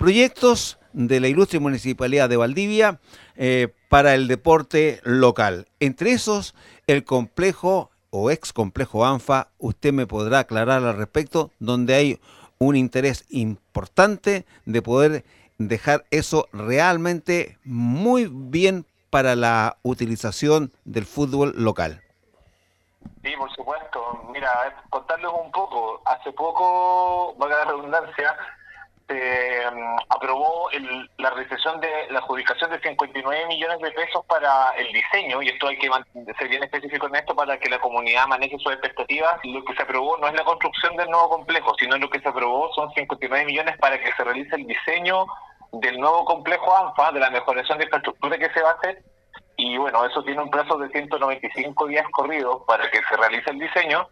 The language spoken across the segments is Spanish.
proyectos de la ilustre municipalidad de Valdivia eh, para el deporte local. Entre esos, el complejo o ex complejo ANFA, usted me podrá aclarar al respecto, donde hay un interés importante de poder dejar eso realmente muy bien para la utilización del fútbol local. Sí, por supuesto. Mira, contarles un poco. Hace poco, valga la redundancia, se mm, aprobó la realización de la adjudicación de 59 millones de pesos para el diseño, y esto hay que ser bien específico en esto para que la comunidad maneje sus expectativas. Lo que se aprobó no es la construcción del nuevo complejo, sino lo que se aprobó son 59 millones para que se realice el diseño del nuevo complejo ANFA, de la mejoración de infraestructura que se va a hacer. Y bueno, eso tiene un plazo de 195 días corridos para que se realice el diseño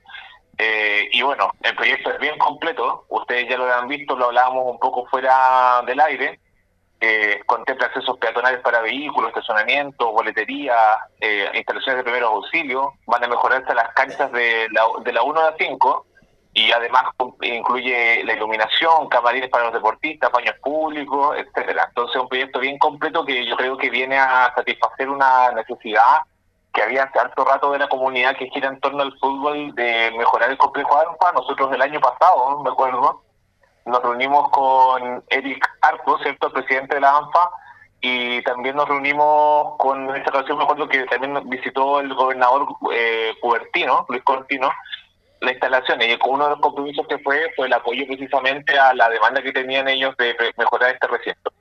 eh, y bueno, el proyecto es bien completo, ustedes ya lo han visto, lo hablábamos un poco fuera del aire, eh, contempla accesos peatonales para vehículos, estacionamiento, boletería, eh, instalaciones de primeros auxilios, van a mejorarse las canchas de la, de la 1 a la 5 y además incluye la iluminación, camarines para los deportistas, baños públicos, etcétera. Entonces es un proyecto bien completo que yo creo que viene a satisfacer una necesidad que había hace harto rato de la comunidad que gira en torno al fútbol de mejorar el complejo ANFA. Nosotros el año pasado, me acuerdo, nos reunimos con Eric Arco, ¿cierto?, el presidente de la ANFA, y también nos reunimos con, en esta ocasión me acuerdo que también visitó el gobernador eh, Cubertino, Luis Cortino, la instalación, y uno de los compromisos que fue fue el apoyo precisamente a la demanda que tenían ellos de mejorar este recinto.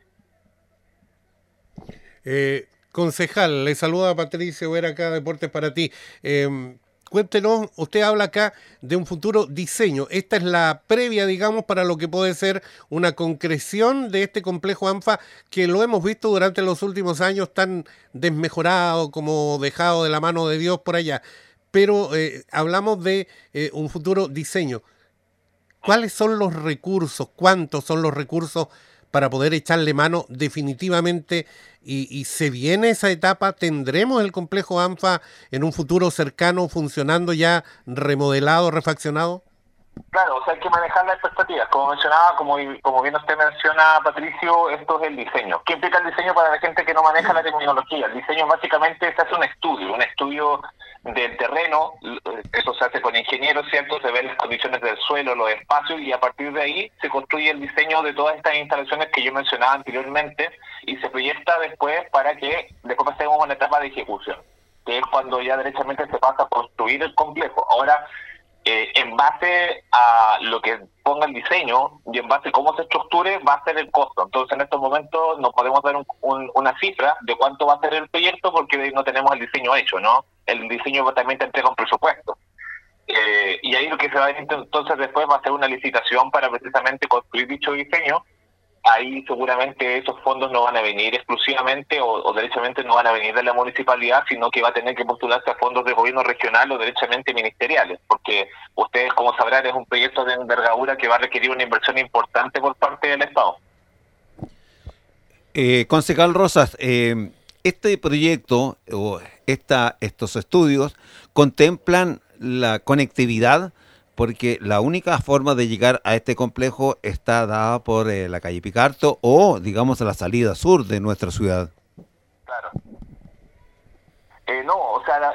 Eh, Concejal, le saluda Patricio Vera acá, Deportes para ti. Em, cuéntenos, usted habla acá de un futuro diseño. Esta es la previa, digamos, para lo que puede ser una concreción de este complejo ANFA que lo hemos visto durante los últimos años tan desmejorado como dejado de la mano de Dios por allá. Pero eh, hablamos de eh, un futuro diseño. ¿Cuáles son los recursos? ¿Cuántos son los recursos para poder echarle mano definitivamente y, se viene esa etapa, tendremos el complejo ANFA en un futuro cercano funcionando ya remodelado, refaccionado? Claro, o sea, hay que manejar las expectativas. Como mencionaba, como, como bien usted menciona, Patricio, esto es el diseño. ¿Qué implica el diseño para la gente que no maneja la tecnología? El diseño básicamente se hace un estudio, un estudio del terreno, eso se hace con ingenieros, ¿cierto? Se ven las condiciones del suelo, los espacios y a partir de ahí se construye el diseño de todas estas instalaciones que yo mencionaba anteriormente y se proyecta después para que después pasemos a una etapa de ejecución, que es cuando ya derechamente se pasa a construir el complejo. Ahora, eh, en base a lo que ponga el diseño y en base a cómo se estructure, va a ser el costo. Entonces, en estos momentos no podemos dar una cifra de cuánto va a ser el proyecto porque no tenemos el diseño hecho, ¿no? El diseño también te entrega un presupuesto. Eh, y ahí lo que se va a hacer entonces después va a ser una licitación para precisamente construir dicho diseño ahí seguramente esos fondos no van a venir exclusivamente o, derechamente no van a venir de la municipalidad, sino que va a tener que postularse a fondos de gobierno regional o derechamente ministeriales, porque ustedes, como sabrán, es un proyecto de envergadura que va a requerir una inversión importante por parte del Estado. Eh, concejal Rosas, eh, este proyecto o esta, estos estudios contemplan la conectividad porque la única forma de llegar a este complejo está dada por eh, la calle Picarto o, digamos, a la salida sur de nuestra ciudad. Claro. Eh, no, o sea,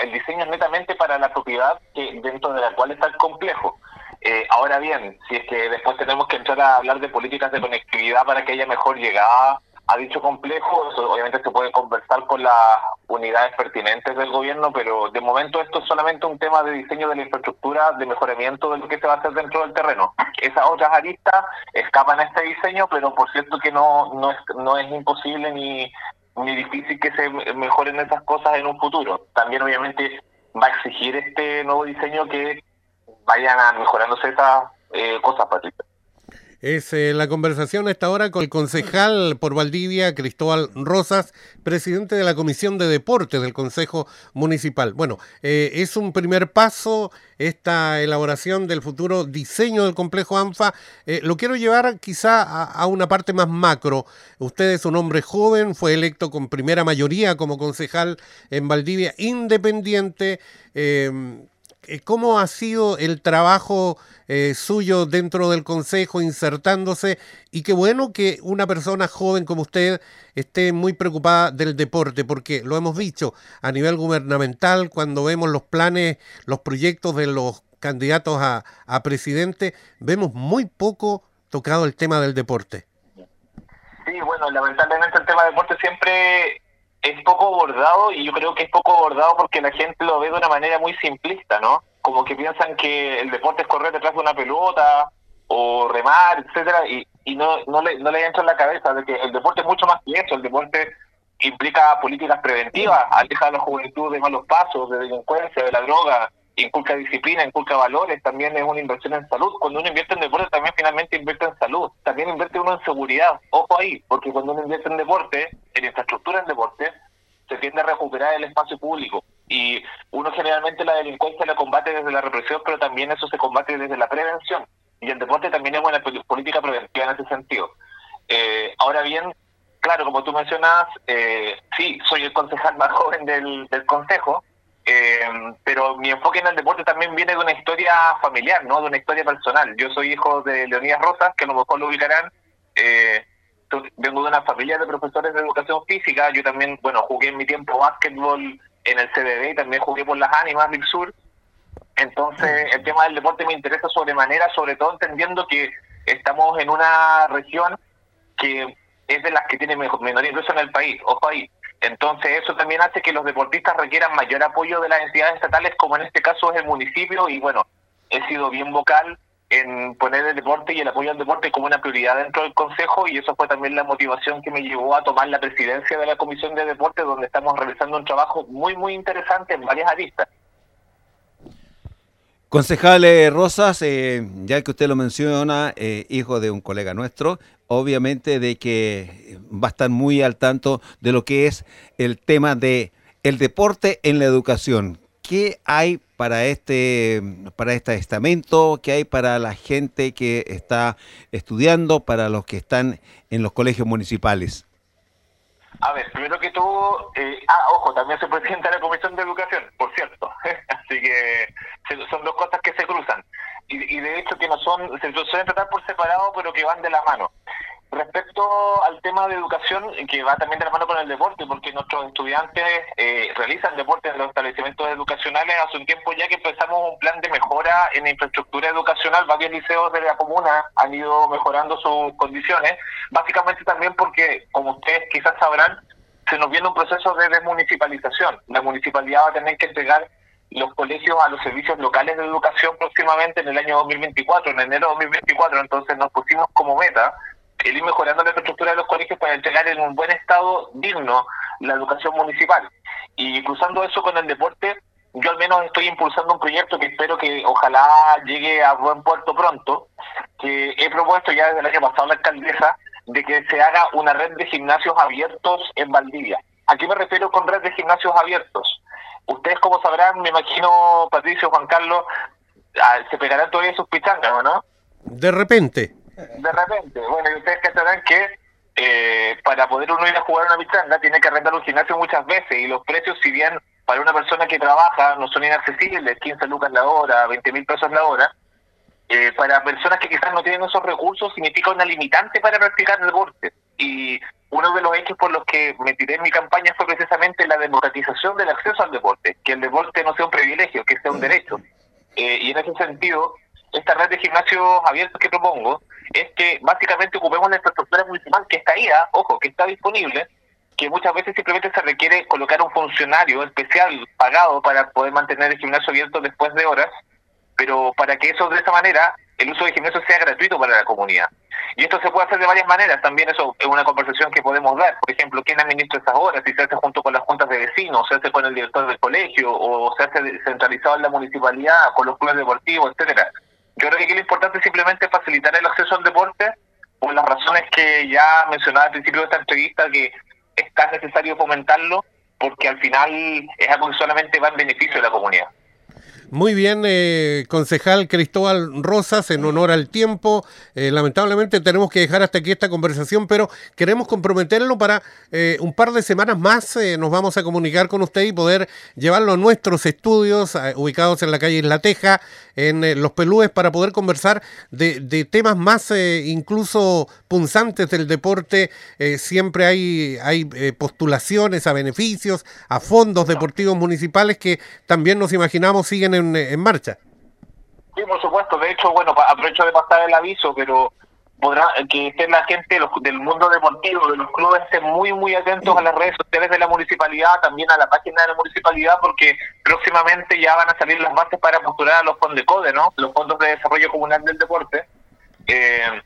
el diseño es netamente para la propiedad que, dentro de la cual está el complejo. Eh, ahora bien, si es que después tenemos que entrar a hablar de políticas de conectividad para que haya mejor llegada a dicho complejo, obviamente se puede conversar con las unidades pertinentes del gobierno, pero de momento esto es solamente un tema de diseño de la infraestructura, de mejoramiento de lo que se va a hacer dentro del terreno. Esas otras aristas escapan a este diseño, pero por cierto que no, no, es, no es imposible ni, ni difícil que se mejoren esas cosas en un futuro. También obviamente va a exigir este nuevo diseño que vayan mejorándose esas eh, cosas, Patricia. Es eh, la conversación a esta hora con el concejal por Valdivia, Cristóbal Rosas, presidente de la Comisión de Deportes del Consejo Municipal. Bueno, eh, es un primer paso esta elaboración del futuro diseño del complejo ANFA. Eh, lo quiero llevar quizá a, una parte más macro. Usted es un hombre joven, fue electo con primera mayoría como concejal en Valdivia, independiente ¿cómo ha sido el trabajo eh, suyo dentro del Consejo, insertándose? Y qué bueno que una persona joven como usted esté muy preocupada del deporte, porque lo hemos dicho a nivel gubernamental, cuando vemos los planes, los proyectos de los candidatos a, a presidente, vemos muy poco tocado el tema del deporte. Sí, bueno, lamentablemente el tema del deporte siempre es poco abordado y yo creo que es poco abordado porque la gente lo ve de una manera muy simplista, ¿no? Como que piensan que el deporte es correr detrás de una pelota o remar, etcétera, y, y no, no, le, no le entra en la cabeza de que el deporte es mucho más que eso, el deporte implica políticas preventivas, aleja a la juventud de malos pasos, de delincuencia, de la droga, inculca disciplina, inculca valores, también es una inversión en salud. Cuando uno invierte en deporte, también finalmente invierte en salud. También invierte uno en seguridad. Ojo ahí, porque cuando uno invierte en deporte, en infraestructura en deporte, se tiende a recuperar el espacio público. Y uno generalmente la delincuencia la combate desde la represión, pero también eso se combate desde la prevención. Y el deporte también es una política preventiva en ese sentido. Eh, ahora bien, claro, como tú mencionas, eh, sí, soy el concejal más joven del, del consejo, eh, pero mi enfoque en el deporte también viene de una historia familiar, ¿no? De una historia personal. Yo soy hijo de Leonidas Rosas, que a lo mejor lo ubicarán. Eh, vengo de una familia de profesores de educación física. Yo también, bueno, jugué en mi tiempo básquetbol en el CDD y también jugué por las ánimas del sur. Entonces, el tema del deporte me interesa sobremanera, sobre todo entendiendo que estamos en una región que es de las que tiene menor ingreso en el país. Ojo ahí, entonces eso también hace que los deportistas requieran mayor apoyo de las entidades estatales, como en este caso es el municipio, y bueno, he sido bien vocal en poner el deporte y el apoyo al deporte como una prioridad dentro del Consejo y eso fue también la motivación que me llevó a tomar la presidencia de la Comisión de Deporte, donde estamos realizando un trabajo muy, muy interesante en varias aristas. Concejal Rosas, eh, ya que usted lo menciona, eh, hijo de un colega nuestro, obviamente de que va a estar muy al tanto de lo que es el tema de el deporte en la educación. ¿Qué hay para este para este estamento? ¿Qué hay para la gente que está estudiando, para los que están en los colegios municipales? A ver, primero que todo, eh, ah, ojo, también se presenta la Comisión de Educación, por cierto. Así que son dos cosas que se cruzan. Y, y de hecho que no son, se suelen tratar por separado, pero que van de la mano. Respecto al tema de educación, que va también de la mano con el deporte, porque nuestros estudiantes eh, realizan deporte en los establecimientos educacionales, hace un tiempo ya que empezamos un plan de mejora en infraestructura educacional, varios liceos de la comuna han ido mejorando sus condiciones, básicamente también porque, como ustedes quizás sabrán, se nos viene un proceso de desmunicipalización. La municipalidad va a tener que entregar los colegios a los servicios locales de educación próximamente en el año 2024, en enero de 2024, entonces nos pusimos como meta el ir mejorando la infraestructura de los colegios para entregar en un buen estado digno la educación municipal. Y cruzando eso con el deporte, yo al menos estoy impulsando un proyecto que espero que ojalá llegue a buen puerto pronto, que he propuesto ya desde el año pasado la alcaldesa, de que se haga una red de gimnasios abiertos en Valdivia. ¿A qué me refiero con red de gimnasios abiertos? Ustedes, como sabrán, me imagino, Patricio, Juan Carlos, ah, se pegarán todavía sus pichangas, ¿no? De repente de repente. Bueno, y ustedes que sabrán que eh, para poder uno ir a jugar una pichanga tiene que arrendar un gimnasio muchas veces y los precios, si bien para una persona que trabaja no son inaccesibles, 15 lucas la hora, 20 mil pesos la hora, eh, para personas que quizás no tienen esos recursos significa una limitante para practicar deporte. Y uno de los hechos por los que me tiré en mi campaña fue precisamente la democratización del acceso al deporte, que el deporte no sea un privilegio, que sea un derecho. Eh, y en ese sentido, esta red de gimnasios abiertos que propongo es que básicamente ocupemos la infraestructura municipal que está ahí, ¿ah? ojo, que está disponible, que muchas veces simplemente se requiere colocar un funcionario especial pagado para poder mantener el gimnasio abierto después de horas, pero para que eso de esa manera el uso del gimnasio sea gratuito para la comunidad. Y esto se puede hacer de varias maneras, también eso es una conversación que podemos dar. Por ejemplo, ¿quién administra esas horas? Si se hace junto con las juntas de vecinos, se hace con el director del colegio, o se hace centralizado en la municipalidad, con los clubes deportivos, etcétera yo creo que lo importante es simplemente facilitar el acceso al deporte por las razones que ya mencionaba al principio de esta entrevista, que es tan necesario fomentarlo porque al final es algo que solamente va en beneficio de la comunidad. Muy bien, eh, concejal Cristóbal Rosas, en honor al tiempo. Eh, lamentablemente tenemos que dejar hasta aquí esta conversación, pero queremos comprometerlo para eh, un par de semanas más. nos vamos a comunicar con usted y poder llevarlo a nuestros estudios ubicados en la calle Isla Teja, en Los Pelúes, para poder conversar de, de temas más incluso punzantes del deporte. siempre hay, hay postulaciones a beneficios, a fondos deportivos municipales que también nos imaginamos siguen en, marcha. Sí, por supuesto. De hecho, bueno, aprovecho de pasar el aviso, pero podrá que estén la gente del mundo deportivo, de los clubes, estén muy, muy atentos a las redes sociales de la municipalidad, también a la página de la municipalidad, porque próximamente ya van a salir las bases para postular a los fondos de CODE, ¿no? Los fondos de desarrollo comunal del deporte. Eh,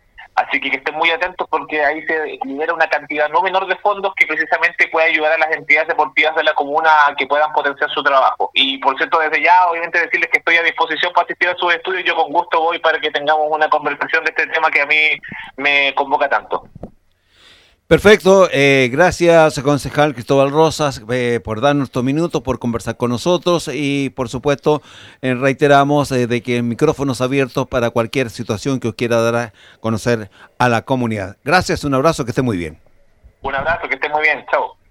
Así que, estén muy atentos porque ahí se libera una cantidad no menor de fondos que precisamente puede ayudar a las entidades deportivas de la comuna a que puedan potenciar su trabajo. Y por cierto, desde ya, obviamente decirles que estoy a disposición para asistir a sus estudios. Yo con gusto voy para que tengamos una conversación de este tema que a mí me convoca tanto. Perfecto, eh, gracias concejal Cristóbal Rosas eh, por darnos estos minutos, por conversar con nosotros y por supuesto eh, reiteramos de que micrófonos abiertos para cualquier situación que os quiera dar a conocer a la comunidad. Gracias, un abrazo, que esté muy bien. Un abrazo, que esté muy bien, chao.